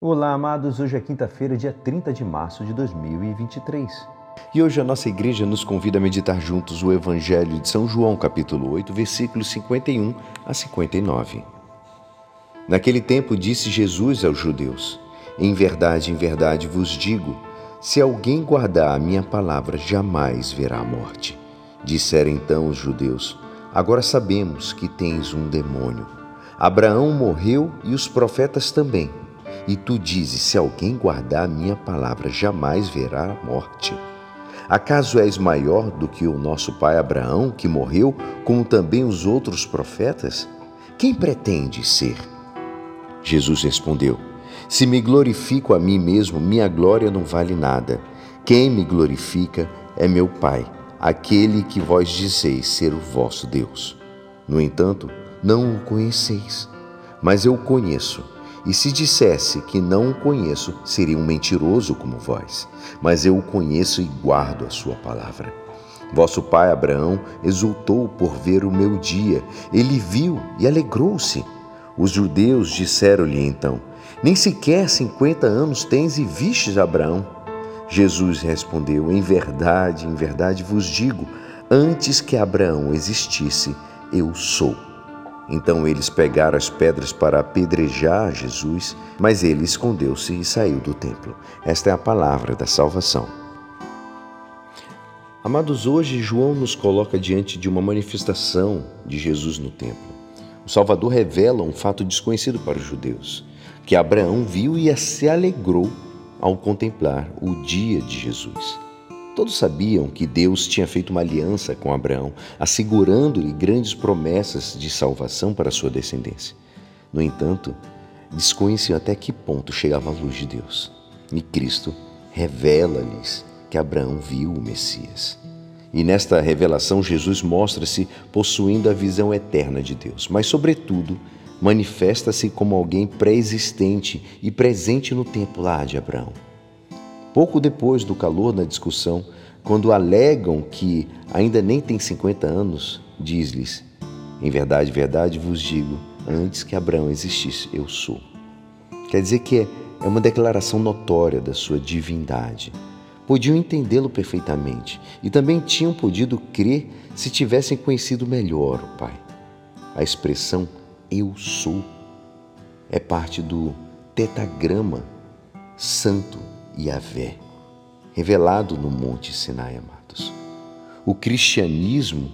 Olá, amados. Hoje é quinta-feira, dia 30 de março de 2023. E hoje a nossa igreja nos convida a meditar juntos o Evangelho de São João, capítulo 8, versículos 51 a 59. Naquele tempo disse Jesus aos judeus: Em verdade, em verdade vos digo, se alguém guardar a minha palavra, jamais verá a morte. Disseram então os judeus: Agora sabemos que tens um demônio. Abraão morreu e os profetas também. E tu dizes: Se alguém guardar a minha palavra, jamais verá a morte. Acaso és maior do que o nosso pai Abraão, que morreu, como também os outros profetas? Quem pretende ser? Jesus respondeu: Se me glorifico a mim mesmo, minha glória não vale nada. Quem me glorifica é meu Pai, aquele que vós dizeis ser o vosso Deus. No entanto, não o conheceis, mas eu o conheço e se dissesse que não o conheço, seria um mentiroso como vós. Mas eu o conheço e guardo a sua palavra. Vosso pai Abraão exultou por ver o meu dia. Ele viu e alegrou-se. Os judeus disseram-lhe então: Nem sequer cinquenta anos tens e vistes Abraão. Jesus respondeu: Em verdade, em verdade vos digo, antes que Abraão existisse, eu sou. Então eles pegaram as pedras para apedrejar Jesus, mas ele escondeu-se e saiu do templo. Esta é a palavra da salvação. Amados, hoje João nos coloca diante de uma manifestação de Jesus no templo. O Salvador revela um fato desconhecido para os judeus, que Abraão viu e se alegrou ao contemplar o dia de Jesus. Todos sabiam que Deus tinha feito uma aliança com Abraão, assegurando-lhe grandes promessas de salvação para sua descendência. No entanto, desconheciam até que ponto chegava a luz de Deus. E Cristo revela-lhes que Abraão viu o Messias. E nesta revelação, Jesus mostra-se possuindo a visão eterna de Deus, mas, sobretudo, manifesta-se como alguém pré-existente e presente no tempo lá de Abraão. Pouco depois do calor da discussão, quando alegam que ainda nem tem 50 anos, diz-lhes: Em verdade, verdade vos digo, antes que Abraão existisse, eu sou. Quer dizer que é uma declaração notória da sua divindade. Podiam entendê-lo perfeitamente e também tinham podido crer se tivessem conhecido melhor o Pai. A expressão eu sou é parte do tetagrama santo Yahvé, revelado no Monte Sinai, amados. O cristianismo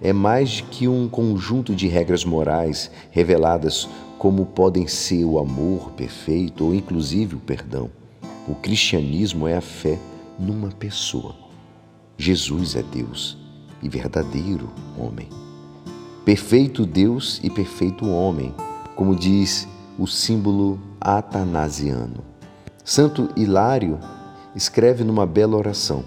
é mais que um conjunto de regras morais reveladas como podem ser o amor perfeito ou inclusive o perdão. O cristianismo é a fé numa pessoa. Jesus é Deus e verdadeiro homem. Perfeito Deus e perfeito homem, como diz o símbolo atanasiano. Santo Hilário escreve numa bela oração: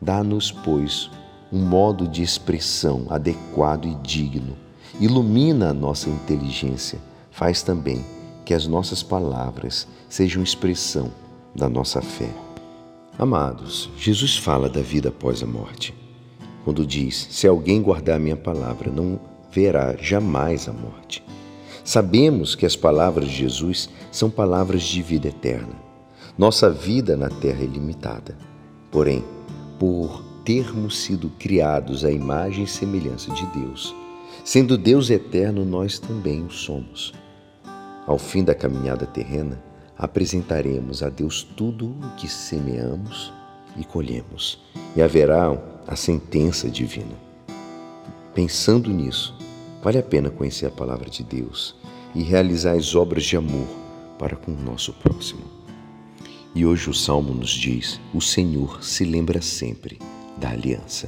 Dá-nos, pois, um modo de expressão adequado e digno. Ilumina a nossa inteligência. Faz também que as nossas palavras sejam expressão da nossa fé. Amados, Jesus fala da vida após a morte. Quando diz: Se alguém guardar a minha palavra, não verá jamais a morte. Sabemos que as palavras de Jesus são palavras de vida eterna. Nossa vida na terra é limitada. Porém, por termos sido criados à imagem e semelhança de Deus, sendo Deus eterno, nós também o somos. Ao fim da caminhada terrena, apresentaremos a Deus tudo o que semeamos e colhemos, e haverá a sentença divina. Pensando nisso, vale a pena conhecer a palavra de Deus e realizar as obras de amor para com o nosso próximo. E hoje o salmo nos diz: O Senhor se lembra sempre da aliança.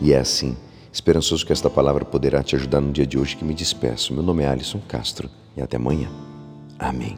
E é assim, esperançoso que esta palavra poderá te ajudar no dia de hoje que me despeço. Meu nome é Alisson Castro e até amanhã. Amém.